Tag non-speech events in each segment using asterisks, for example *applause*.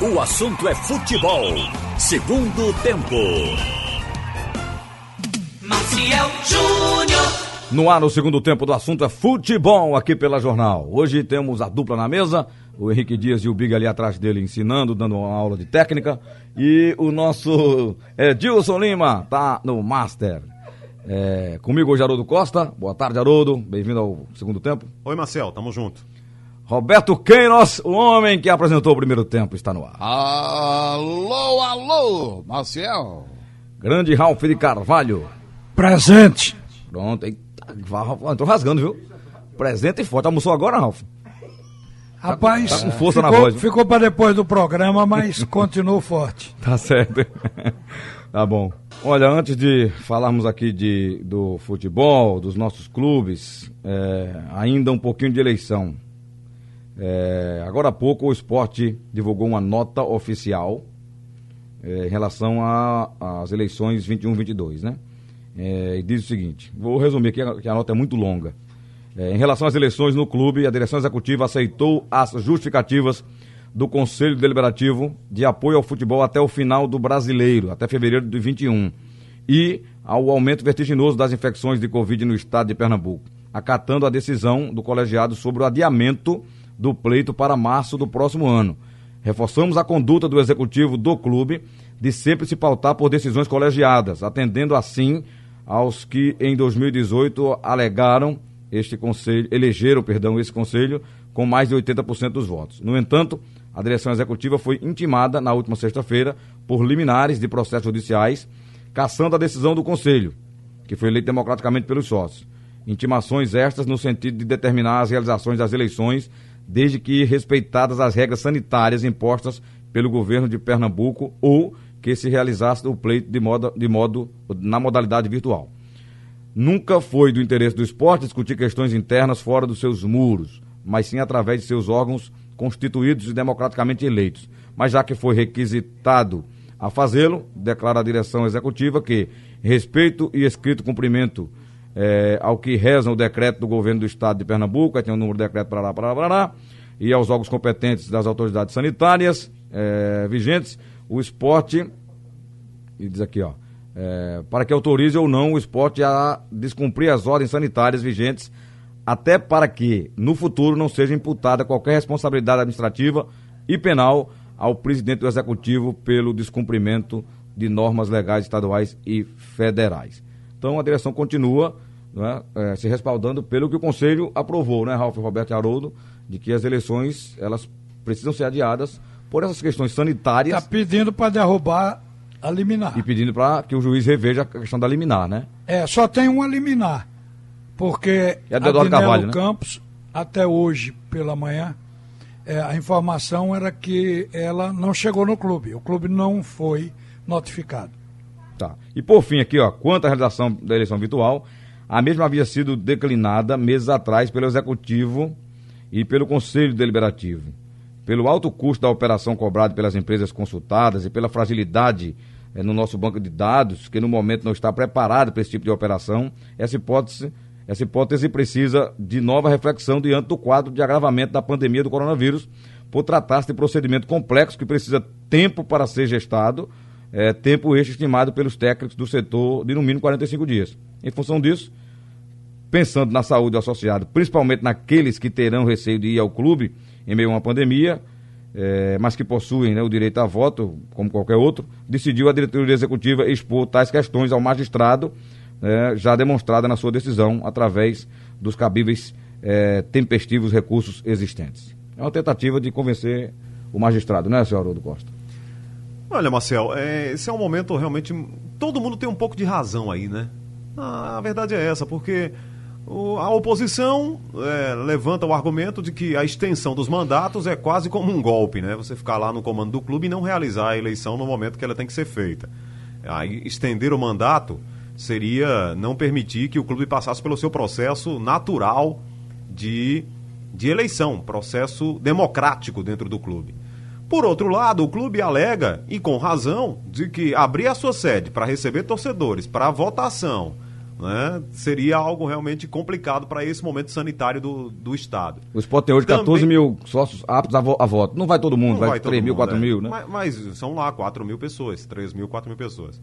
O assunto é futebol. Segundo tempo. Maciel Júnior. No ar, no segundo tempo do assunto é futebol aqui pela Jornal. Hoje temos a dupla na mesa, o Henrique Dias e o Big ali atrás dele ensinando, dando uma aula de técnica. E o nosso Edilson Lima tá no Master. É, comigo hoje, Haroldo Costa. Boa tarde, Haroldo. Bem-vindo ao segundo tempo. Oi, Marcel, tamo junto. Roberto Queiroz, o homem que apresentou o primeiro tempo, está no ar. Alô, alô, Marcel. Grande Ralf de Carvalho. Presente. Pronto, eita, entrou rasgando, viu? Presente e forte. Almoçou agora, Ralf? Rapaz, tá com força ficou, na voz. viu? ficou para depois do programa, mas *laughs* continuou forte. Tá certo. *laughs* tá bom. Olha, antes de falarmos aqui de, do futebol, dos nossos clubes, é, ainda um pouquinho de eleição. É, agora há pouco o esporte divulgou uma nota oficial é, em relação às eleições 21-22, né? É, e diz o seguinte: vou resumir aqui, que a nota é muito longa. É, em relação às eleições no clube, a direção executiva aceitou as justificativas do Conselho Deliberativo de apoio ao futebol até o final do brasileiro, até fevereiro de 21, e ao aumento vertiginoso das infecções de Covid no estado de Pernambuco, acatando a decisão do colegiado sobre o adiamento do pleito para março do próximo ano. Reforçamos a conduta do executivo do clube de sempre se pautar por decisões colegiadas, atendendo assim aos que em 2018 alegaram este conselho, elegeram, perdão, esse conselho com mais de 80% dos votos. No entanto, a direção executiva foi intimada na última sexta-feira por liminares de processos judiciais, caçando a decisão do conselho, que foi eleito democraticamente pelos sócios. Intimações estas no sentido de determinar as realizações das eleições desde que respeitadas as regras sanitárias impostas pelo governo de Pernambuco ou que se realizasse o pleito de modo, de modo na modalidade virtual. Nunca foi do interesse do esporte discutir questões internas fora dos seus muros, mas sim através de seus órgãos constituídos e democraticamente eleitos. Mas já que foi requisitado a fazê-lo, declara a direção executiva que respeito e escrito cumprimento é, ao que rezam o decreto do governo do estado de Pernambuco, aí tem o um número do decreto para lá, para lá, para lá, e aos órgãos competentes das autoridades sanitárias é, vigentes, o esporte, e diz aqui, ó, é, para que autorize ou não o esporte a descumprir as ordens sanitárias vigentes, até para que, no futuro, não seja imputada qualquer responsabilidade administrativa e penal ao presidente do executivo pelo descumprimento de normas legais estaduais e federais. Então a direção continua né, é, se respaldando pelo que o Conselho aprovou, né, Ralf Roberto e Haroldo, de que as eleições elas precisam ser adiadas por essas questões sanitárias. Está pedindo para derrubar a liminar. E pedindo para que o juiz reveja a questão da liminar, né? É, só tem uma liminar. Porque é a Carvalho, né? Campos, até hoje pela manhã, é, a informação era que ela não chegou no clube. O clube não foi notificado. Tá. E por fim aqui, ó, quanto à realização da eleição virtual, a mesma havia sido declinada meses atrás pelo Executivo e pelo Conselho Deliberativo. Pelo alto custo da operação cobrado pelas empresas consultadas e pela fragilidade eh, no nosso banco de dados, que no momento não está preparado para esse tipo de operação, essa hipótese, essa hipótese precisa de nova reflexão diante do quadro de agravamento da pandemia do coronavírus, por tratar-se de procedimento complexo que precisa tempo para ser gestado, é, tempo este estimado pelos técnicos do setor de no mínimo 45 dias. Em função disso, pensando na saúde do associado, principalmente naqueles que terão receio de ir ao clube em meio a uma pandemia, é, mas que possuem né, o direito a voto, como qualquer outro, decidiu a diretoria executiva expor tais questões ao magistrado, é, já demonstrada na sua decisão através dos cabíveis é, tempestivos recursos existentes. É uma tentativa de convencer o magistrado, não é, senhor Haroldo Costa? Olha, Marcel, é, esse é um momento realmente. Todo mundo tem um pouco de razão aí, né? a verdade é essa, porque o, a oposição é, levanta o argumento de que a extensão dos mandatos é quase como um golpe, né? Você ficar lá no comando do clube e não realizar a eleição no momento que ela tem que ser feita. Aí, estender o mandato seria não permitir que o clube passasse pelo seu processo natural de, de eleição, processo democrático dentro do clube. Por outro lado, o clube alega, e com razão, de que abrir a sua sede para receber torcedores para votação né, seria algo realmente complicado para esse momento sanitário do, do Estado. O Sport tem hoje Também- 14 mil sócios aptos a, vo- a voto. Não vai todo mundo, vai, todo 3 mil, mundo, 4 é. mil, né? Mas, mas são lá 4 mil pessoas, 3 mil, 4 mil pessoas.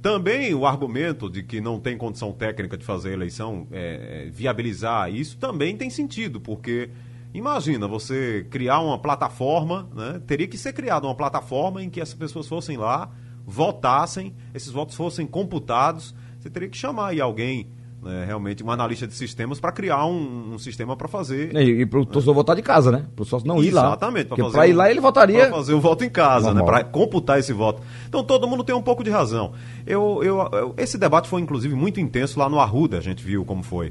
Também o argumento de que não tem condição técnica de fazer a eleição, é, é, viabilizar isso, também tem sentido, porque imagina você criar uma plataforma, né? teria que ser criada uma plataforma em que essas pessoas fossem lá, votassem, esses votos fossem computados, você teria que chamar aí alguém, né, realmente, um analista de sistemas, para criar um, um sistema para fazer E, e pro torcedor votar de casa, né? Pro sócio não ir lá. Exatamente. Porque pra ir o- lá ele votaria. Pra fazer o voto em casa, Normal. né? Pra computar esse voto. Então todo mundo tem um pouco de razão. Eu, eu, eu- esse debate foi, inclusive, muito intenso lá no Arruda, a gente viu como foi.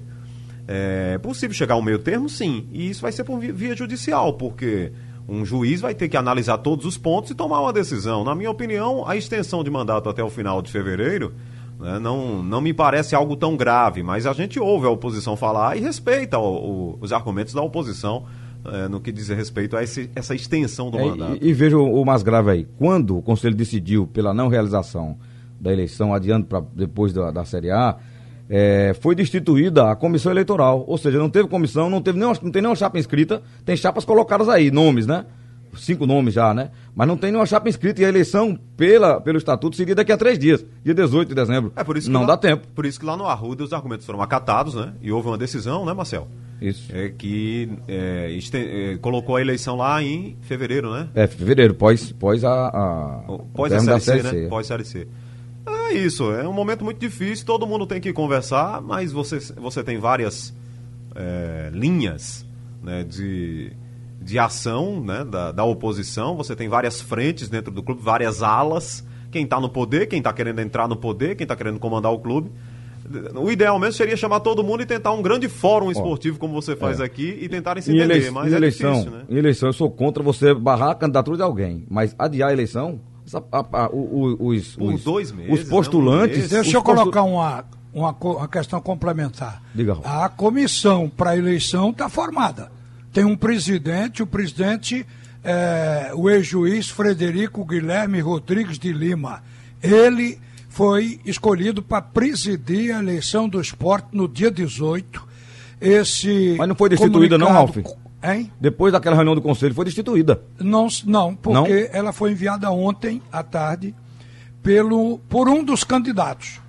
É possível chegar a um meio termo, sim. E isso vai ser por vi- via judicial, porque um juiz vai ter que analisar todos os pontos e tomar uma decisão. Na minha opinião, a extensão de mandato até o final de fevereiro né, não, não me parece algo tão grave, mas a gente ouve a oposição falar e respeita o- o- os argumentos da oposição é, no que diz respeito a esse- essa extensão do É, mandato. e, e veja o, o mais grave aí. Quando o Conselho decidiu pela não realização da eleição, adiando para depois da, da Série A, é, foi destituída a comissão eleitoral. Ou seja, não teve comissão, não, teve nenhuma, não tem nenhuma chapa inscrita, tem chapas colocadas aí, nomes, né? Cinco nomes já, né? Mas não tem nenhuma chapa inscrita e a eleição pela, pelo estatuto seria daqui a três dias, dia 18 de dezembro. É por isso que não lá- dá tempo. Por isso que lá no Arruda os argumentos foram acatados, né? E houve uma decisão, né, Marcel? Isso. É que é, esten- é, colocou a eleição lá em fevereiro, né? É, fevereiro, pós, pós a, a, Pós a série C, né? Pós série C. É isso, é um momento muito difícil, todo mundo tem que conversar, mas você, você tem várias é, linhas né, de, de ação né, da, da oposição, você tem várias frentes dentro do clube, várias alas, quem está no poder, quem está querendo entrar no poder, quem está querendo comandar o clube. O ideal mesmo seria chamar todo mundo e tentar um grande fórum esportivo, como você faz é. aqui, e tentarem se entender, elei- mas em é eleição, difícil, né? em eleição, eu sou contra você barrar a candidatura de alguém, mas adiar a eleição, a- a- o- os, Por os- dois meses, os né? Um postulantes. Deixa os eu postu- colocar uma, uma, uma questão complementar. Diga, Raul. a comissão para a eleição está formada. Tem um presidente, o presidente é o ex-juiz Frederico Guilherme Rodrigues de Lima. Ele foi escolhido para presidir a eleição do esporte no dia 18. Esse Mas não foi destituída não, Ralf? Hein? Depois daquela reunião do conselho, foi destituída. Não, não porque ela foi enviada ontem à tarde pelo, por um dos candidatos.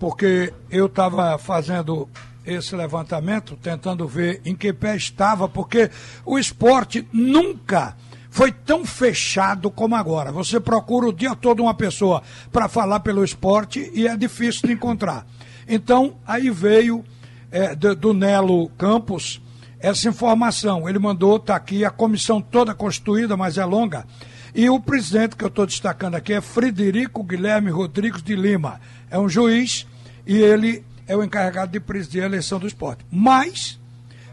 Porque eu estava fazendo esse levantamento, tentando ver em que pé estava, porque o esporte nunca foi tão fechado como agora. Você procura o dia todo uma pessoa para falar pelo esporte e é difícil de encontrar. Então, aí veio é, do, do Nelo Campos essa informação. Ele mandou, está aqui, a comissão toda constituída, mas é longa. E o presidente que eu estou destacando aqui é Frederico Guilherme Rodrigues de Lima. É um juiz e ele é o encarregado de presidir a eleição do esporte. Mas,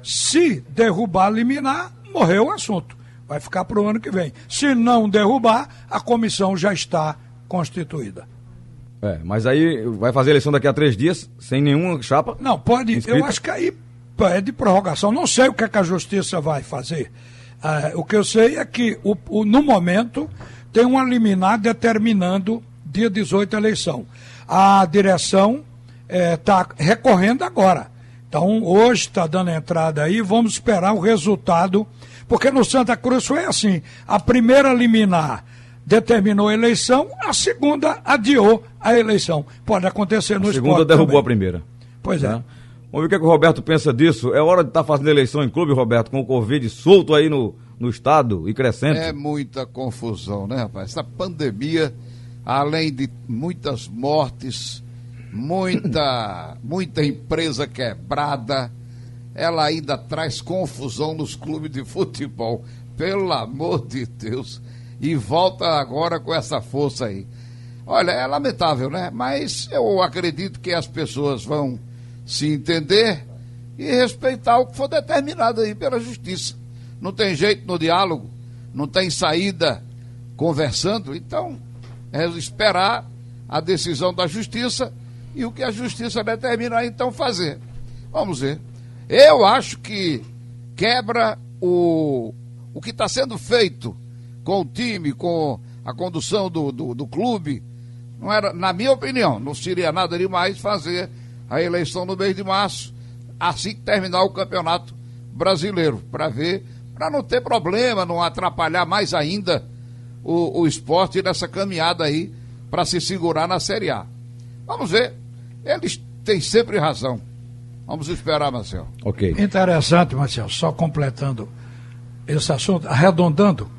se derrubar liminar, morreu o assunto. Vai ficar para o ano que vem. Se não derrubar, a comissão já está constituída. É, mas aí vai fazer eleição daqui a três dias, sem nenhuma chapa. Não, pode. Inscrita? Eu acho que aí pede prorrogação. Não sei o que, é que a justiça vai fazer. Ah, o que eu sei é que, o, o- no momento, tem uma liminar determinando dia 18 a eleição. A direção está recorrendo agora. Então, hoje está dando entrada aí, vamos esperar o resultado. Porque no Santa Cruz foi assim: a primeira liminar determinou a eleição, a segunda adiou a eleição. Pode acontecer no A segunda derrubou também. a primeira. Pois é. Né? Vamos ver o que, é que o Roberto pensa disso. É hora de estar fazendo eleição em clube, Roberto, com o Covid solto aí no, no estado e crescendo. É muita confusão, né, rapaz? Essa pandemia, além de muitas mortes, muita, *clears throat* muita empresa quebrada, ela ainda traz confusão nos clubes de futebol. Pelo amor de Deus. E volta agora com essa força aí. Olha, é lamentável, né? Mas eu acredito que as pessoas vão se entender e respeitar o que for determinado aí pela justiça. Não tem jeito no diálogo, não tem saída conversando, então é esperar a decisão da justiça e o que a justiça determinar então fazer. Vamos ver. Eu acho que quebra o, o que está sendo feito com o time, com a condução do, do, do clube. Não era, na minha opinião, não seria nada demais fazer a eleição no mês de março, assim que terminar o campeonato brasileiro, para ver, para não ter problema, não atrapalhar mais ainda o, o esporte nessa caminhada aí para se segurar na Série A. Vamos ver. Eles têm sempre razão. Vamos esperar, Marcel. Ok. Interessante, Marcel, só completando esse assunto, arredondando.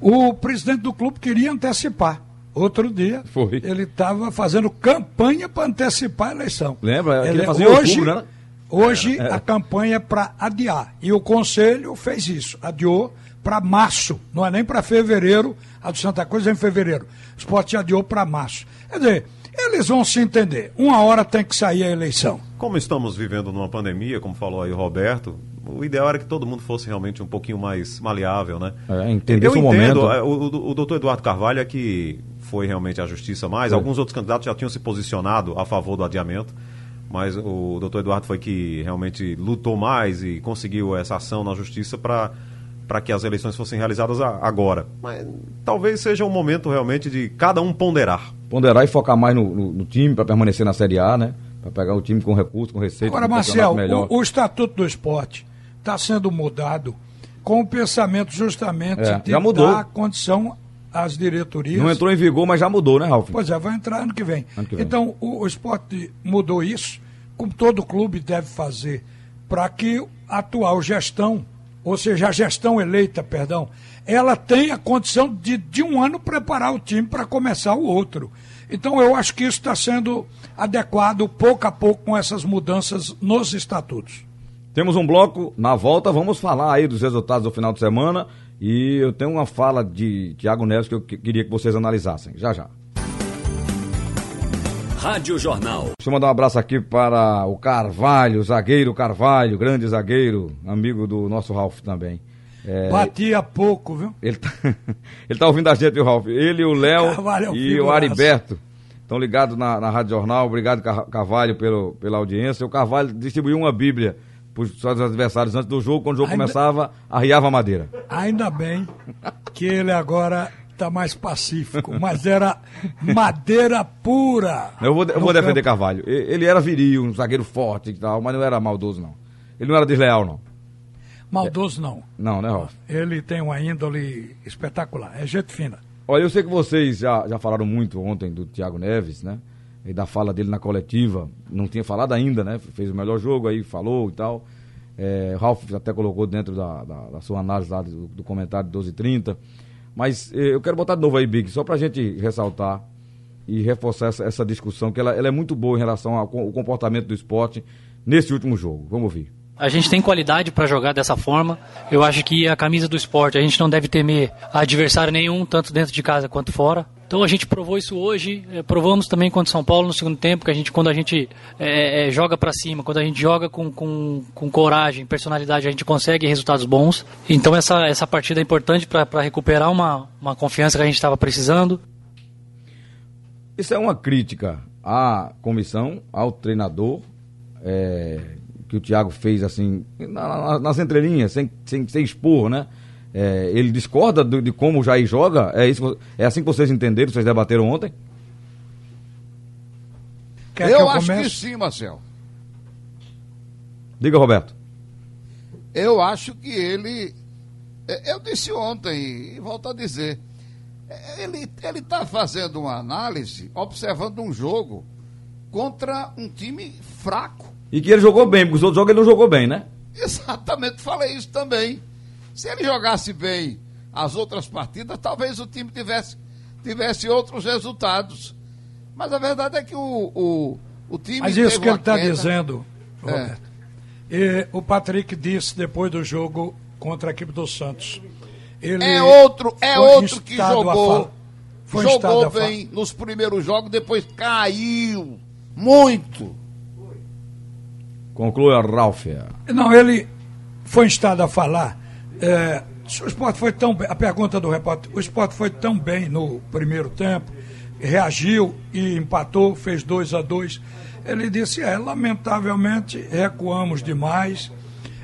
O presidente do clube queria antecipar. Outro dia, Foi. ele estava fazendo campanha para antecipar a eleição. Lembra? Ele, Ele fazia hoje, outubro, né? hoje É, é. a campanha é para adiar. E o conselho fez isso, adiou para março, não é nem para fevereiro, a do Santa Cruz é em fevereiro. O esporte adiou para março. Quer dizer, eles vão se entender. Uma hora tem que sair a eleição. Como estamos vivendo numa pandemia, como falou aí o Roberto, o ideal era que todo mundo fosse realmente um pouquinho mais maleável, né? É, entender entendo, momento. é, o, o doutor Eduardo Carvalho é que foi realmente a justiça mais. Alguns outros candidatos já tinham se posicionado a favor do adiamento, mas o doutor Eduardo foi que realmente lutou mais e conseguiu essa ação na justiça para para que as eleições fossem realizadas a- agora. Mas talvez seja um momento realmente de cada um ponderar. Ponderar e focar mais no, no- no time para permanecer na Série A, né? Para pegar o time com recurso, com receita, Agora, com Marcel, o, o Estatuto do Esporte está sendo mudado com o pensamento justamente É, de já mudou. dar condição às diretorias. Não entrou em vigor, mas já mudou, né, Ralf? Pois é, vai entrar ano que vem. Ano que vem. Então, o, o esporte mudou isso, como todo clube deve fazer, para que a atual gestão, ou seja, a gestão eleita, perdão, ela tenha condição de, de um ano, preparar o time para começar o outro. Então, eu acho que isso está sendo adequado pouco a pouco com essas mudanças nos estatutos. Temos um bloco, na volta vamos falar aí dos resultados do final de semana e eu tenho uma fala de Tiago Neves que eu que- queria que vocês analisassem, já já. Rádio Jornal. Deixa eu mandar um abraço aqui para o Carvalho, zagueiro Carvalho, grande zagueiro, amigo do nosso Ralf também. É, Batia pouco, viu? ele, tá, *laughs* ele tá ouvindo a gente, viu, Ralf? Ele, o Léo Carvalho é e o. Ariberto estão ligados na, na Rádio Jornal. Obrigado, Car- Carvalho, pelo, pela audiência. O Carvalho distribuiu uma Bíblia para os adversários antes do jogo. Quando o jogo Ainda- começava, arriava a madeira. Ainda bem que ele agora está mais pacífico, mas era madeira pura. Eu vou, eu vou defender campo. Carvalho. Ele era viril, um zagueiro forte e tal, mas não era maldoso, não. Ele não era desleal, não. Maldoso não. Não, né, Ralf? Ele tem uma índole espetacular, é gente fina. Olha, eu sei que vocês já, já falaram muito ontem do Thiago Neves, né? E da fala dele na coletiva. Não tinha falado ainda, né? Fez o melhor jogo aí, falou e tal. É, Ralf até colocou dentro da, da, da sua análise lá do, do comentário de 12h30. Mas eh, eu quero botar de novo aí, Big, só pra gente ressaltar e reforçar essa, essa discussão, que ela, ela é muito boa em relação ao ao comportamento do esporte nesse último jogo. Vamos ouvir. A gente tem qualidade para jogar dessa forma. Eu acho que a camisa do esporte, a gente não deve temer adversário nenhum, tanto dentro de casa quanto fora. Então a gente provou isso hoje, eh, provamos também contra São Paulo no segundo tempo, que a gente, quando a gente eh, eh, joga para cima, quando a gente joga com, com, com coragem, personalidade, a gente consegue resultados bons. Então essa, essa partida é importante para recuperar uma, uma confiança que a gente estava precisando. Isso é uma crítica à comissão, ao treinador, é, que o Thiago fez assim, na- na- nas entrelinhas, sem, sem, sem expor, né? É, ele discorda do- de como o Jair joga? É, isso, é assim que vocês entenderam, vocês debateram ontem? Quer que eu eu acho comece? que sim, Marcel. Diga, Roberto. Eu acho que ele. é, Eu disse ontem e volto a dizer. é, Ele está fazendo uma análise, observando um jogo contra um time fraco. E que ele jogou bem, porque os outros jogos ele não jogou bem, né? Exatamente, falei isso também. Se ele jogasse bem as outras partidas, talvez o time tivesse, tivesse outros resultados. Mas a verdade é que o, o, o time. Mas isso que ele está dizendo, É. Roberto. E o Patrick disse depois do jogo contra a equipe do Santos. Ele É outro, é outro que jogou. foi jogou bem nos primeiros jogos, depois caiu muito. Conclua, Ralf. Não, ele foi instado a falar. é, o esporte foi tão bem. A pergunta do repórter: o esporte foi tão bem no primeiro tempo, reagiu e empatou, fez 2 a 2 Ele disse: é, lamentavelmente recuamos demais.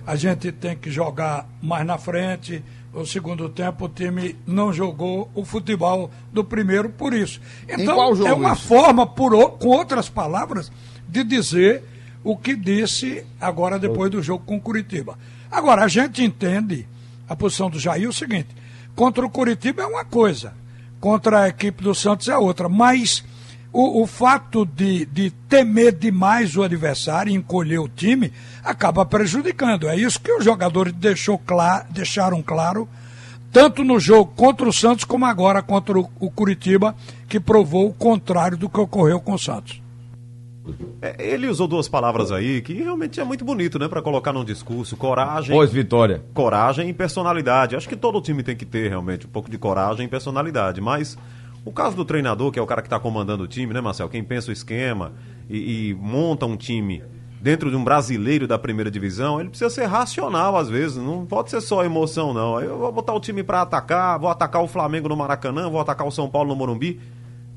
A gente tem que jogar mais na frente. O segundo tempo o time não jogou o futebol do primeiro por isso. Então qual jogo é uma isso? forma, por, com outras palavras, de dizer o que disse agora depois do jogo com o Curitiba. Agora, a gente entende a posição do Jair o seguinte: contra o Curitiba é uma coisa, contra a equipe do Santos é outra, mas o, o fato de, de temer demais o adversário encolher o time acaba prejudicando. É isso que os jogadores deixou clar, deixaram claro, tanto no jogo contra o Santos como agora contra o Curitiba, que provou o contrário do que ocorreu com o Santos. É, ele usou duas palavras aí que realmente é muito bonito, né, para colocar num discurso: coragem. Pós vitória. Coragem e personalidade. Acho que todo time tem que ter realmente um pouco de coragem e personalidade, mas o caso do treinador, que é o cara que está comandando o time, né, Marcel? Quem pensa o esquema e, e, monta um time dentro de um brasileiro da primeira divisão, ele precisa ser racional às vezes. Não pode ser só emoção, não. Eu vou botar o time para atacar, vou atacar o Flamengo no Maracanã, vou atacar o São Paulo no Morumbi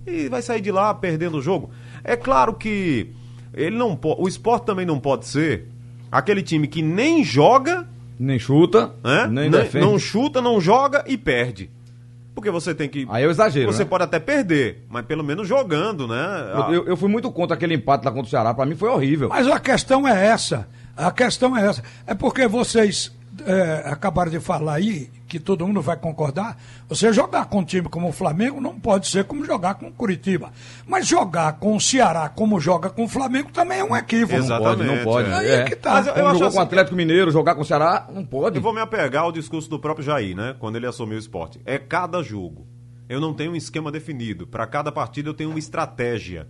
e vai sair de lá perdendo o jogo. É claro que ele não o esporte também não pode ser aquele time que nem joga, nem chuta, né? nem, nem não chuta, não joga e perde. Porque você tem que. Aí eu exagero. Você né? pode até perder, mas pelo menos jogando, né? Eu, eu, eu, fui muito contra aquele empate lá contra o Ceará. Pra mim foi horrível. Mas a questão é essa. A questão é essa. É porque vocês é, acabaram de falar aí, que todo mundo vai concordar, você jogar com um time como o Flamengo não pode ser como jogar com o Curitiba. Mas jogar com o Ceará como joga com o Flamengo também é um equívoco. Exatamente. Não pode, não pode. É. Aí é que tá. Mas eu, eu jogou assim com o Atlético Mineiro, jogar com o Ceará, não pode. Eu vou me apegar ao discurso do próprio Jair, né? Quando ele assumiu o esporte. É cada jogo. Eu não tenho um esquema definido. Para cada partida eu tenho uma estratégia.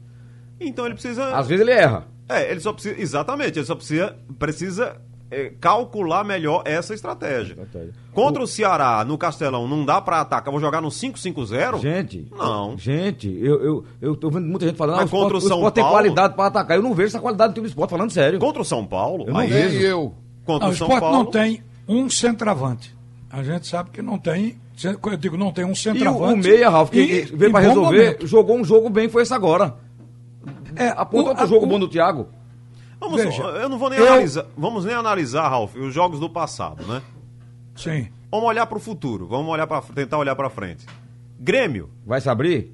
Então ele precisa. Às vezes ele erra. É, ele só precisa. Exatamente, ele só precisa, precisa calcular melhor essa estratégia. estratégia. Contra o... o... Ceará, no Castelão, não dá para atacar. Vou jogar no 5-5-0? Gente, não. Gente, eu, eu, eu tô vendo muita gente falando Mas ah, contra o, São o Paulo tem qualidade para atacar. Eu não vejo essa qualidade do time do esporte, falando sério. Contra o São Paulo? Eu não vejo. eu. Contra não, o São esporte Paulo. não tem um centroavante. A gente sabe que não tem. Eu digo, não tem um centroavante. E o, o meia, Ralf, que veio para resolver, momento. jogou um jogo bem, foi esse agora. É, Aponta outro jogo o, bom do Thiago. Vamos, Veja, eu não vou nem eu... analisar. Vamos nem analisar, Ralf, os jogos do passado, né? Sim. Vamos olhar para o futuro. Vamos olhar para tentar olhar para frente. Grêmio. Vai se abrir?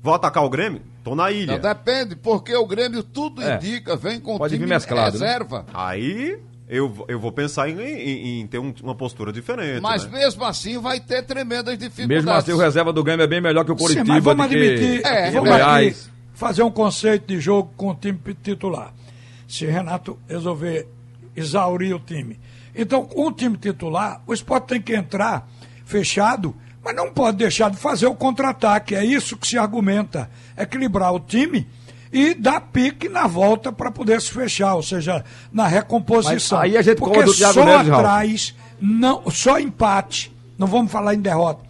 Vou atacar o Grêmio? Tô na ilha. Não, depende, porque o Grêmio tudo é. indica, vem com Pode time mesclado, né? reserva. Né? Aí eu, eu vou pensar em, em, em ter um, uma postura diferente. Mas né? mesmo assim vai ter tremendas dificuldades. Mesmo assim, o reserva do Grêmio é bem melhor que o Coritiba. Sim, mas vamos admitir, que... é, vamos fazer um conceito de jogo com o time titular se Renato resolver exaurir o time. Então, com o time titular, o esporte tem que entrar fechado, mas não pode deixar de fazer o contra-ataque. É isso que se argumenta. Equilibrar o time e dar pique na volta para poder se fechar, ou seja, na recomposição. Mas aí a gente Porque só Neves, atrás, não, só empate, não vamos falar em derrota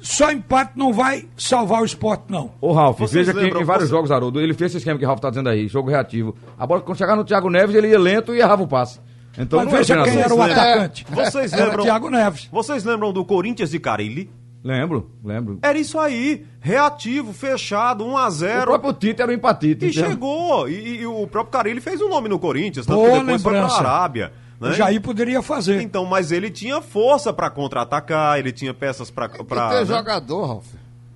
só empate não vai salvar o esporte, não. Ô, Ralf, Vocês veja que em vários você... jogos, Haroldo, ele fez esse esquema que o Ralf tá dizendo aí, jogo reativo. A bola, quando chegar no Thiago Neves, ele ia lento e errava o passe. Então, Mas veja quem era o atacante. É, vocês lembram, era Thiago Neves. Vocês lembram do Corinthians de Carilli? Lembro, lembro. Era isso aí, reativo, fechado, 1 a 0 O próprio Tite era o empatite. E chegou, e, e, o próprio Carilli fez o um nome no Corinthians, tanto Boa que depois lembrança. foi pra Arábia. Né? O Jair poderia fazer. Então, mas ele tinha força para contra-atacar, ele tinha peças para. Pra, ter né? jogador, Ralf.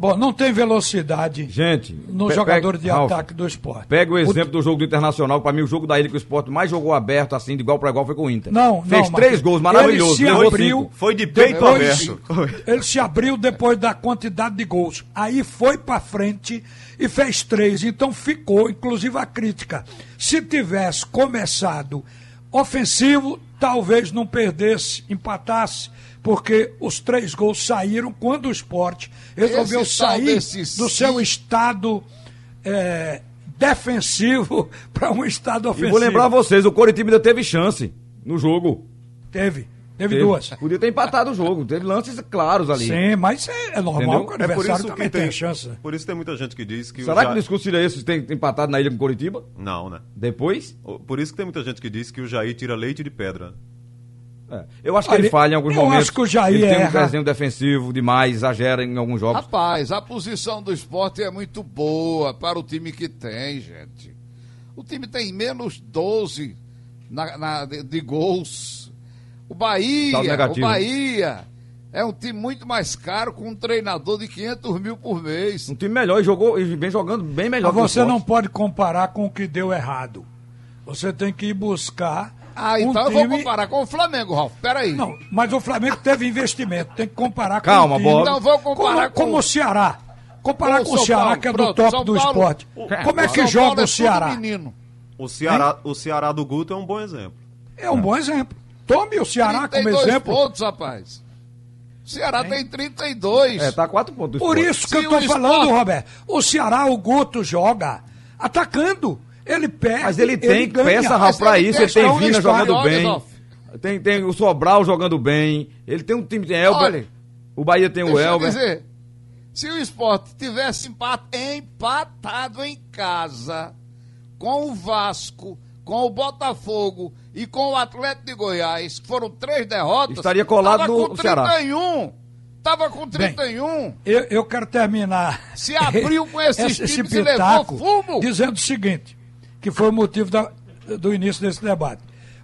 Bom, não tem velocidade Gente, no jogador de Ralf, ataque do esporte. Pega o exemplo o... do jogo do Internacional. Para mim, o jogo da ilha que o esporte mais jogou aberto, assim, de igual para igual, foi com o Inter. Não, Fez não, três gols maravilhosos. Ele se abriu. Foi de peito depois, aberto. *laughs* Ele se abriu depois da quantidade de gols. Aí foi para frente e fez três. Então ficou, inclusive, a crítica. Se tivesse começado ofensivo, talvez não perdesse, empatasse, porque os três gols saíram quando o esporte resolveu sair do seu estado é, defensivo *laughs* para um estado ofensivo. E vou lembrar vocês, o Coritiba ainda teve chance no jogo. Teve. Teve, teve, duas. Podia ter empatado o jogo. Teve lances claros ali. Sim, mas é, é normal que o adversário é também tem, tem chance. Por isso tem muita gente que diz que. Será que o discurso seria esse tem empatado na ilha com Curitiba? Não, né? Depois? Por isso que tem muita gente que diz que o Jair tira leite de pedra. É. Eu acho que ele falha em alguns eu momentos. Acho que o Jair ele tem um desenho defensivo demais, exagera em alguns jogos. Rapaz, a posição do esporte é muito boa para o time que tem, gente. O time tem menos 12 na, na de, de gols o Bahia, o Bahia é um time muito mais caro com um treinador de 500 mil por mês. Um time melhor e jogou e vem jogando bem melhor. Mas você não pode comparar com o que deu errado. Você tem que ir buscar. Ah, um então eu time... vou comparar com o Flamengo, Ralf. Peraí. Não, mas o Flamengo teve investimento. Tem que comparar Calma, com o time. Bob. Então vou comparar como, com- como o Ceará. Comparar Com com o Ceará, Paulo. que é do Pronto, top São do Paulo- esporte. Como é que São joga Paulo é o Ceará? tudo menino. O Ceará, o Ceará do Guto é um bom exemplo. É um bom exemplo. Tome o Ceará como 32 exemplo. pontos, rapaz. O Ceará tem 32. É, tá quatro pontos. Por esporte. isso que Se eu tô o falando, esporte- Roberto. O Ceará, o Guto joga atacando. Ele perde. Mas ele tem ganha. peça, Rafa, pra ele isso. tem Ele tem Vina jogando olha, bem. Tem, tem o Sobral jogando bem. Ele tem um time, tem Elber. Olha, o Bahia tem o Elber. dizer, se o esporte tivesse empat- empatado em casa com o Vasco, com o Botafogo e com o Atlético de Goiás, que foram três derrotas, Estaria colado tava no com Ceará. 31. Tava com 31. Eu, eu quero terminar. Se abriu com esses esse times e levou fumo. Dizendo o seguinte, que foi o motivo da- do início desse debate.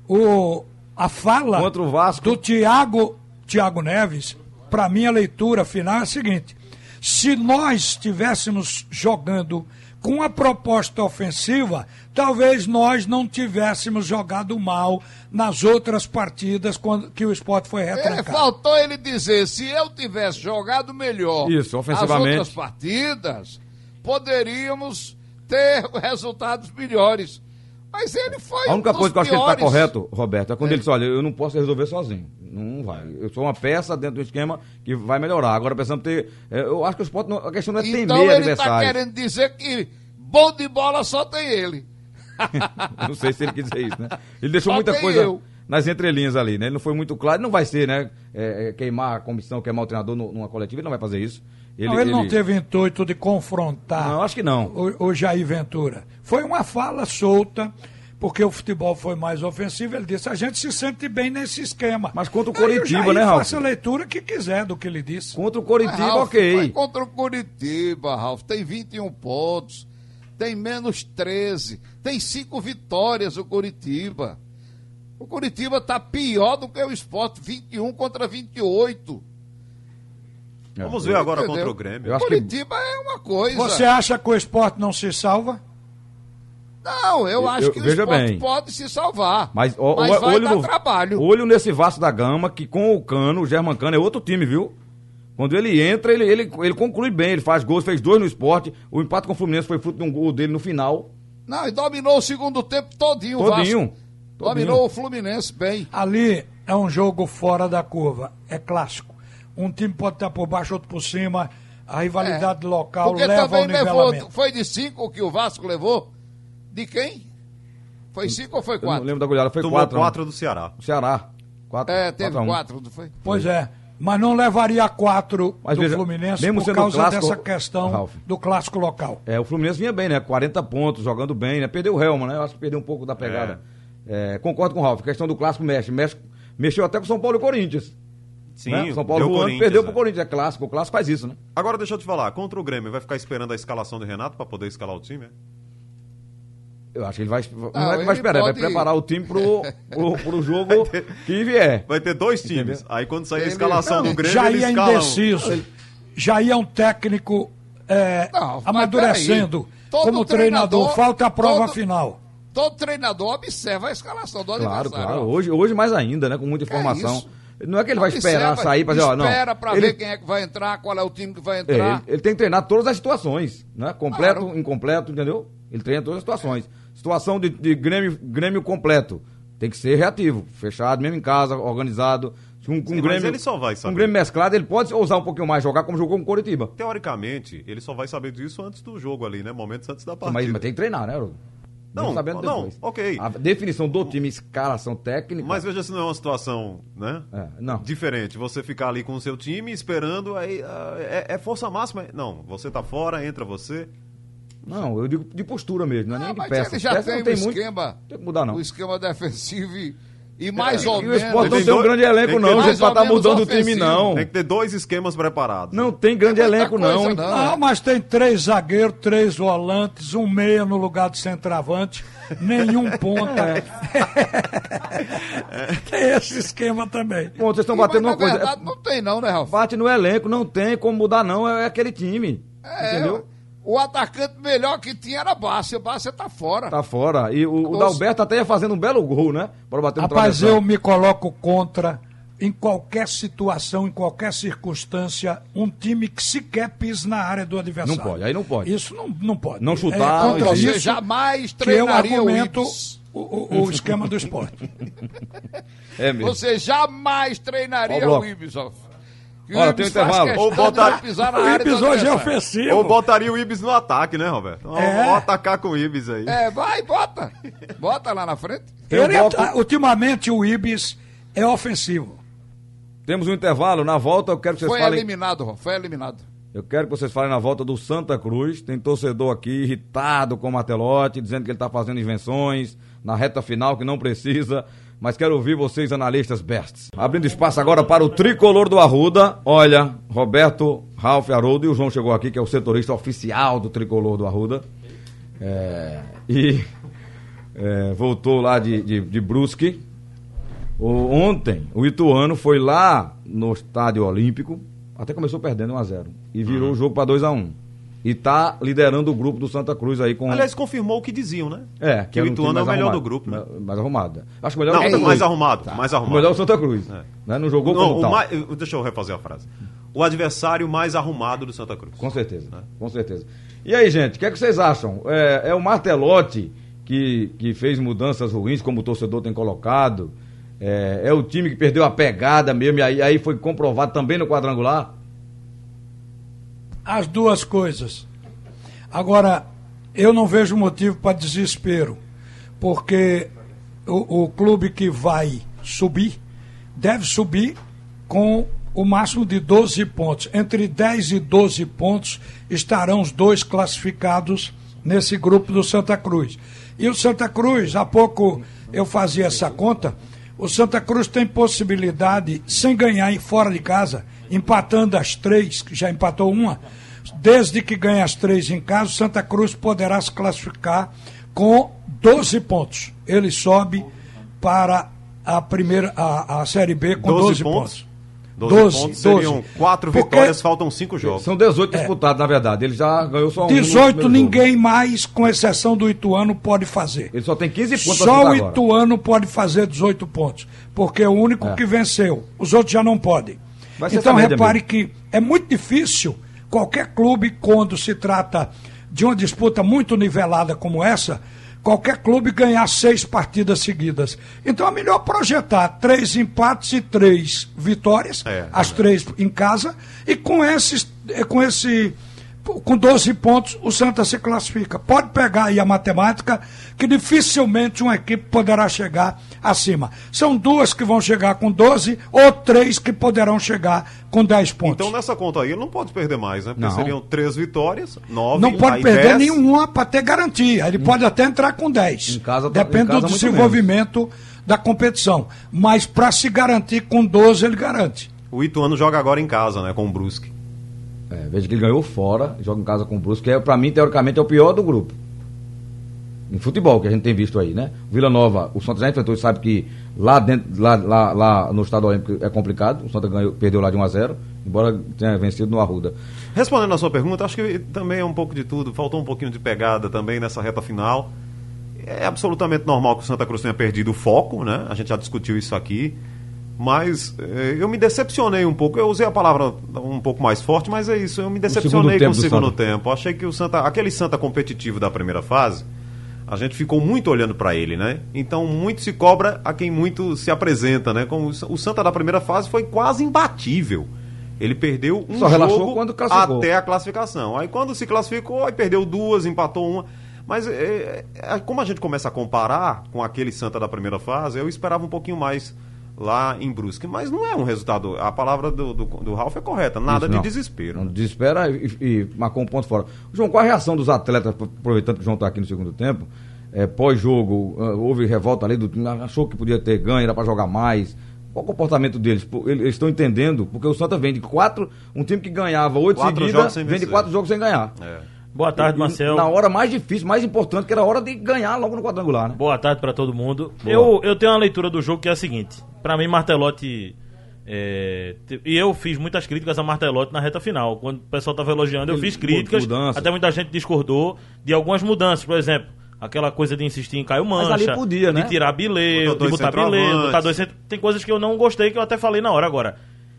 O, a fala Contra o Vasco. do Tiago Tiago Neves, para mim a leitura final é a seguinte: se nós estivéssemos jogando com uma proposta ofensiva, talvez nós não tivéssemos jogado mal nas outras partidas quando que o esporte foi É, retrancado. faltou ele dizer, se eu tivesse jogado melhor Isso, ofensivamente. as outras partidas, poderíamos ter *laughs* resultados melhores. Mas ele foi A única coisa que eu acho que ele está correto, Roberto, é quando ele diz, olha, eu não posso resolver sozinho. Não vai. Eu sou uma peça dentro do esquema que vai melhorar. Agora, precisamos ter... é, Eu acho que o esporte, não- a questão não é temer Então ele está adversário. querendo dizer que bom de bola só tem ele. *laughs* não sei se ele quis dizer isso, né? Ele deixou Só muita coisa eu. nas entrelinhas ali, né? Ele não foi muito claro. Não vai ser, né? É, é, queimar a comissão, queimar o treinador nu- numa coletiva, ele não vai fazer isso. Ele, não, ele, não teve intuito de confrontar Não, acho que não. o, o Jair Ventura. Foi uma fala solta, porque o futebol foi mais ofensivo. Ele disse: a gente se sente bem nesse esquema. Mas contra o Aí Coritiba, né, Ralf? Faça a leitura que quiser do que ele disse. Contra o Coritiba, Ralf, ok. Foi contra o Curitiba, Ralf. Tem 21 pontos. Tem menos 13. Tem 5 vitórias o Curitiba. O Curitiba está pior do que o esporte. 21 contra 28. Vamos ver agora Entendeu? contra o Grêmio. Eu acho que- Curitiba é uma coisa. Você acha que o esporte não se salva? Não, eu, Eu- acho eu- que o esporte bem. pode se salvar. Mas, ó, Mas ó, vai olho, dar no, trabalho. olho nesse Vasco da Gama, que com o Cano, o German Cano é outro time, viu? Quando ele entra, ele, ele, ele conclui bem, ele faz gols, fez dois no esporte. O empate com o Fluminense foi fruto de um gol dele no final. Não, e dominou o segundo tempo todinho, o Todinho. Vasco. Todinho. Dominou o Fluminense bem. Ali é um jogo fora da curva. É clássico. Um time pode estar por baixo, outro por cima. A rivalidade local É. Porque leva ao também levou. nivelamento. Foi de 5 que o Vasco levou? De quem? Foi 5 ou foi Eu não 4? lembro da goleada, foi Tomou quatro. quatro do Ceará. O Ceará. Quatro, É, teve um. 4, não foi? Pois é. Mas não levaria quatro Mas do veja, Fluminense mesmo por causa clássico, dessa questão Ralf. do clássico local. É, o Fluminense vinha bem, né? 40 pontos, jogando bem, né? Perdeu o Helma, né? Eu acho que perdeu um pouco da pegada. É, concordo com o Ralf, a questão do clássico mexe. mexe. Mexeu até com São Paulo e Corinthians. Sim, né? São Paulo deu voando, Corinthians, perdeu é. pro Corinthians, é clássico. O clássico faz isso, né? Agora deixa eu te falar, contra o Grêmio, vai ficar esperando a escalação do Renato pra poder escalar o time? é? Eu acho que ele vai. Não, Não, é que vai ele esperar, pode- vai preparar o time pro, pro, pro jogo *laughs* que vier. Vai ter dois times. Entendeu? Aí quando sair a Ele- escalação Não, do Grêmio, Jair ele é escala um. indeciso. Jair é um técnico é, Não, amadurecendo como treinador. treinador- Falta a prova todo- final. Todo treinador observa a escalação do Claro, adversário. claro. Hoje, hoje mais ainda, né? Com muita informação. isso? Não é que ele vai esperar Observa, sair pra dizer, ó, não. Espera pra ele, ver quem é que vai entrar, qual é o time que vai é, entrar. ele, ele tem que treinar todas as situações, né? Completo, Claro. incompleto, entendeu? Ele treina todas as situações. Situação de, de Grêmio, Grêmio completo. Tem que ser reativo, fechado, mesmo em casa, organizado. Com, com Sim, mas Grêmio, ele só vai saber. Grêmio mesclado, ele pode ousar um pouquinho mais, jogar como jogou com o Coritiba. Teoricamente, ele só vai saber disso antes do jogo ali, né? Momentos antes da partida. Mas, mas tem que treinar, né, Haroldo? Não, sabendo não, depois. ok. A definição do time, escalação técnica. Mas veja se não é uma situação, né? É, não. Diferente. Você ficar ali com o seu time esperando, aí ah, é, é força máxima. Não, você tá fora, entra você. Não, eu digo de postura mesmo, não é Ah, nem de mas peça. ele já Peça tem, não tem o muito. esquema. Tem que mudar, não. O esquema defensivo e, e mais ou E o menos. esporte não Tem tem um grande elenco, tem não, gente, pra estar menos mudando o time, ofensivo. não. Tem que ter dois esquemas preparados. Não tem grande muita elenco, coisa, não. não. Ah, mas tem três zagueiros, três volantes, um meia no lugar de centroavante, nenhum *laughs* ponta. tem esse esquema também. Bom, vocês estão Mas, batendo na uma coisa. verdade, não tem não, né, Ralf? Bate no elenco, não tem como mudar, não. É aquele time. É, entendeu? O atacante melhor que tinha era Bárcia. Bárcia tá fora. Tá fora. E o, o Dalberto até ia fazendo um belo gol, né? Para bater Rapaz, eu me coloco contra em qualquer situação, em qualquer circunstância, um time que sequer pisa na área do adversário. Não pode, aí não pode. Isso não, não pode. Não chutar. É, contra isso, jamais treinaria que eu argumento o, o, o, esquema do esporte. *laughs* É mesmo. Você jamais treinaria o Ibis, Olha, tem um intervalo. Ou botar... o Ibis hoje é ofensivo. Ou botaria o Ibis no ataque, né, Roberto? É. Vamos atacar com o Ibis aí. É, vai, bota. Bota lá na frente. É. Ultimamente o Ibis é ofensivo. Temos um intervalo. Na volta eu quero que vocês foi falem... Foi eliminado, foi eliminado. Eu quero que vocês falem na volta do Santa Cruz. Tem torcedor aqui irritado com o Matelote, dizendo que ele está fazendo invenções na reta final que não precisa mas quero ouvir vocês, analistas bestes. Abrindo espaço agora para o tricolor do Arruda. Olha, Roberto, Ralf Haroldo e o João chegou aqui, que é o setorista oficial do tricolor do Arruda. É, e é, voltou lá de, de, de Brusque. O, ontem, o Ituano foi lá no Estádio Olímpico, até começou perdendo 1x0. E virou uhum. o jogo para 2x1 e está liderando o grupo do Santa Cruz aí com. Aliás, confirmou o que diziam, né? É, que, que o Ituano é o melhor arrumado, do grupo. Né? Mais arrumado. Acho que melhor Não, é mais arrumado, tá. mais arrumado. O melhor é o Santa Cruz. É. Né? Não jogou Não, como tal. Mais, deixa eu refazer a frase. O adversário mais arrumado do Santa Cruz. Com certeza, é. com certeza. E aí, gente, o que, é que vocês acham? É, é o Martelotti que, que fez mudanças ruins, como o torcedor tem colocado? É, é o time que perdeu a pegada mesmo, e aí, aí foi comprovado também no quadrangular? As duas coisas. Agora, eu não vejo motivo para desespero, porque o, o clube que vai subir deve subir com o máximo de 12 pontos. Entre 10 e 12 pontos estarão os dois classificados nesse grupo do Santa Cruz. E o Santa Cruz, há pouco eu fazia essa conta, o Santa Cruz tem possibilidade, sem ganhar fora de casa, empatando as três, que já empatou uma, Desde que ganhe as três em casa, Santa Cruz poderá se classificar com 12 pontos. Ele sobe para a primeira a, a Série B com 12, 12 pontos. pontos. 12, 12 pontos seriam 12. quatro Porque vitórias, faltam cinco jogos. São 18 é. disputados, na verdade. Ele já ganhou só um. 18 ninguém jogo. mais, com exceção do Ituano, pode fazer. Ele só tem 15 pontos Só o Ituano agora. pode fazer 18 pontos. Porque é o único é. que venceu. Os outros já não podem. Então repare que é muito difícil Qualquer clube, quando se trata de uma disputa muito nivelada como essa, qualquer clube ganhar seis partidas seguidas. Então é melhor projetar três empates e três vitórias, é, as é. três em casa, e com, esses, com esse com 12 pontos, o Santa se classifica. Pode pegar aí a matemática, que dificilmente uma equipe poderá chegar acima. São duas que vão chegar com 12 ou três que poderão chegar com 10 pontos. Então, nessa conta aí, ele não pode perder mais, né? Porque não. seriam três vitórias, nove Não pode perder 10. nenhuma para ter garantia. Ele hum. pode até entrar com 10. Em casa, tá- Depende em casa, do desenvolvimento menos. da competição. Mas para se garantir com 12, ele garante. O Ituano joga agora em casa, né? Com o Brusque. É, veja que ele ganhou fora, joga em casa com o Brusque, que é, para mim, teoricamente, é o pior do grupo. Em futebol, que a gente tem visto aí, né? Vila Nova, o Santa já enfrentou, sabe que lá dentro, lá, lá, lá no Estado Olímpico é complicado. O Santa ganhou, perdeu lá de 1 a 0 embora tenha vencido no Arruda. Respondendo a sua pergunta, acho que também é um pouco de tudo, faltou um pouquinho de pegada também nessa reta final. É absolutamente normal que o Santa Cruz tenha perdido o foco, né? A gente já discutiu isso aqui. Mas eh, eu me decepcionei um pouco. Eu usei a palavra um pouco mais forte, mas é isso. Eu me decepcionei com o segundo tempo. Achei que o Santa, aquele Santa competitivo da primeira fase, a gente ficou muito olhando para ele, né? Então muito se cobra a quem muito se apresenta, né? Como o Santa da primeira fase foi quase imbatível. Ele perdeu um Só jogo quando até a classificação. Aí quando se classificou, aí perdeu duas, empatou uma. Mas é, é, como a gente começa a comparar com aquele Santa da primeira fase, eu esperava um pouquinho mais lá em Brusque. Mas não é um resultado. A palavra do, do, do Ralf é correta, nada Isso, de desespero. Não né? desespera e, e, marcou um ponto fora. João, qual a reação dos atletas, aproveitando que o João está aqui no segundo tempo? É, Pós-jogo, uh, houve revolta ali do achou que podia ter ganho, era para jogar mais. Qual o comportamento deles? Eles estão entendendo, porque o Santa vem de quatro, um time que ganhava oito seguidas, vem de quatro jogos sem ganhar. É. Boa tarde, Marcel. Na hora mais difícil, mais importante, que era a hora de ganhar logo no quadrangular, né? Boa tarde para todo mundo. Eu, eu tenho uma leitura do jogo que é a seguinte: para mim, Martelotti É, e eu fiz muitas críticas a Martelotti na reta final. Quando o pessoal estava elogiando, eu fiz críticas. Mudança. Até muita gente discordou de algumas mudanças. Por exemplo, aquela coisa de insistir em Caio Mancha, ali podia, né? de tirar Bilê, Botou de botar Bilê, centroavantes. botar dois cent- Tem coisas que eu não gostei que eu até falei na hora. Agora,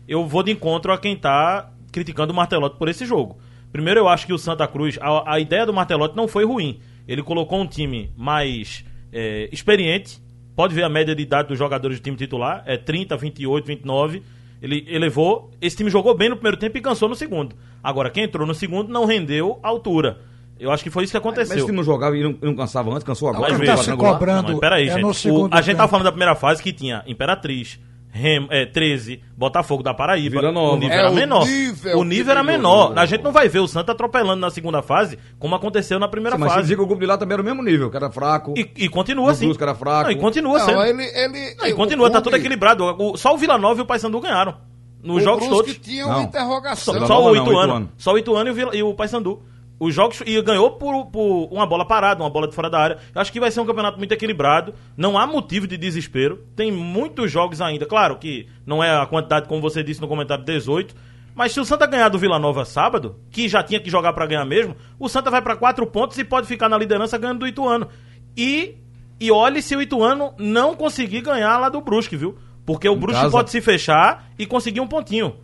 eu vou de encontro a quem tá criticando o Martelotti por esse jogo. Primeiro, eu acho que o Santa Cruz, a, a ideia do Martelotti não foi ruim. Ele colocou um time mais é, experiente. Pode ver a média de idade dos jogadores do time titular, é 30, 28, 29. Ele elevou. Esse time jogou bem no primeiro tempo e cansou no segundo. Agora, quem entrou no segundo não rendeu a altura. Eu acho que foi isso que Mas aconteceu. esse time não jogava e não, não cansava antes, cansou agora. Mas não tá se cobrando. Não, mas peraí, é gente. no O- a gente tava falando da primeira fase que tinha Imperatriz, Rem, é, 13, Botafogo da Paraíba. Vila Nova. O nível É, era o menor. nível o nível que era menor. A gente não vai ver o Santa atropelando na segunda fase, como aconteceu na primeira Sim, mas se fase. dizia que o grupo de lá também era o mesmo nível, que era fraco. E, e continua assim. Brusque era fraco. Não, e continua Não, sendo. ele, ele, Não, e o continua, tá clube- tudo equilibrado. O- só o Vila Nova e o Paysandu ganharam. Nos o jogos Brusque todos. tinha uma interrogação. Só, só o. Ituano. Só o Ituano e o, Vila- e o Paysandu. Os jogos e ganhou por, por uma bola parada, uma bola de fora da área. Eu acho que vai ser um campeonato muito equilibrado. Não há motivo de desespero. Tem muitos jogos ainda. Claro que não é a quantidade, como você disse no comentário, 18. Mas se o Santa ganhar do Vila Nova sábado, que já tinha que jogar pra ganhar mesmo, o Santa vai pra quatro pontos e pode ficar na liderança ganhando do Ituano. E, e olhe se o Ituano não conseguir ganhar lá do Brusque, viu? Porque o Brusque casa. pode se fechar e conseguir um pontinho.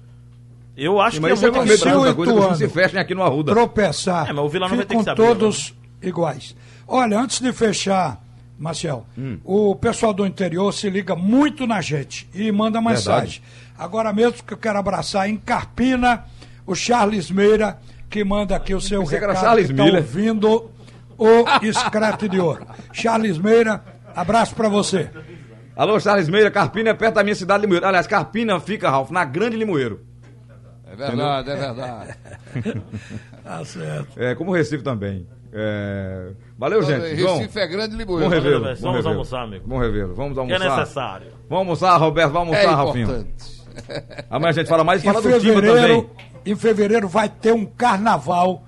Eu acho Sim, que é mas é muito com medo outra coisa, que se fechem aqui no Arruda. tropeçar, É, mas o Vila Nova vai ter que ficam abrir todos iguais. Olha, antes de fechar, Marcel, Hum. o pessoal do interior se liga muito na gente e manda mensagem. Agora mesmo que eu quero abraçar em Carpina o Charles Meira, que manda aqui o seu recado, tá Miller. ouvindo o Escrete de Ouro. Charles Meira, abraço pra você. Alô, Charles Meira, Carpina é perto da minha cidade de Limoeiro. Aliás, Carpina fica, Ralf, na Grande Limoeiro. É verdade, é verdade. *laughs* Tá certo. É, como o Recife também. É, Valeu, Então, gente. João, Recife é grande bom Limoeiro. revê-lo. Vamos bom revê-lo. almoçar, amigo. Bom revê-lo. Vamos Que é almoçar. necessário. Vamos almoçar, Roberto. Vamos É almoçar, Ralfinho. importante. Amanhã a gente fala mais e fala do Timba também. em fevereiro vai ter um carnaval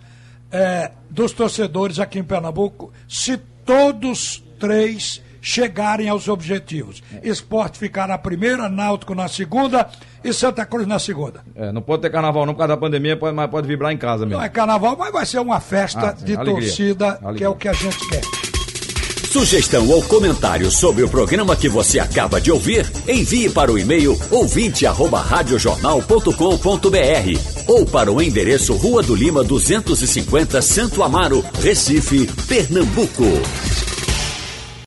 é, dos torcedores aqui em Pernambuco, se todos três chegarem aos objetivos. Esporte ficar na primeira, Náutico na segunda e Santa Cruz na segunda. É, não pode ter carnaval não por causa da pandemia, pode, mas pode vibrar em casa mesmo. Não é carnaval, mas vai ser uma festa Ah, sim, de alegria. torcida, que Alegria. é o que a gente quer. Sugestão ou comentário sobre o programa que você acaba de ouvir, envie para o e-mail ouvinte@radiojornal.com.br ou para o endereço Rua do Lima 250, Santo Amaro, Recife, Pernambuco.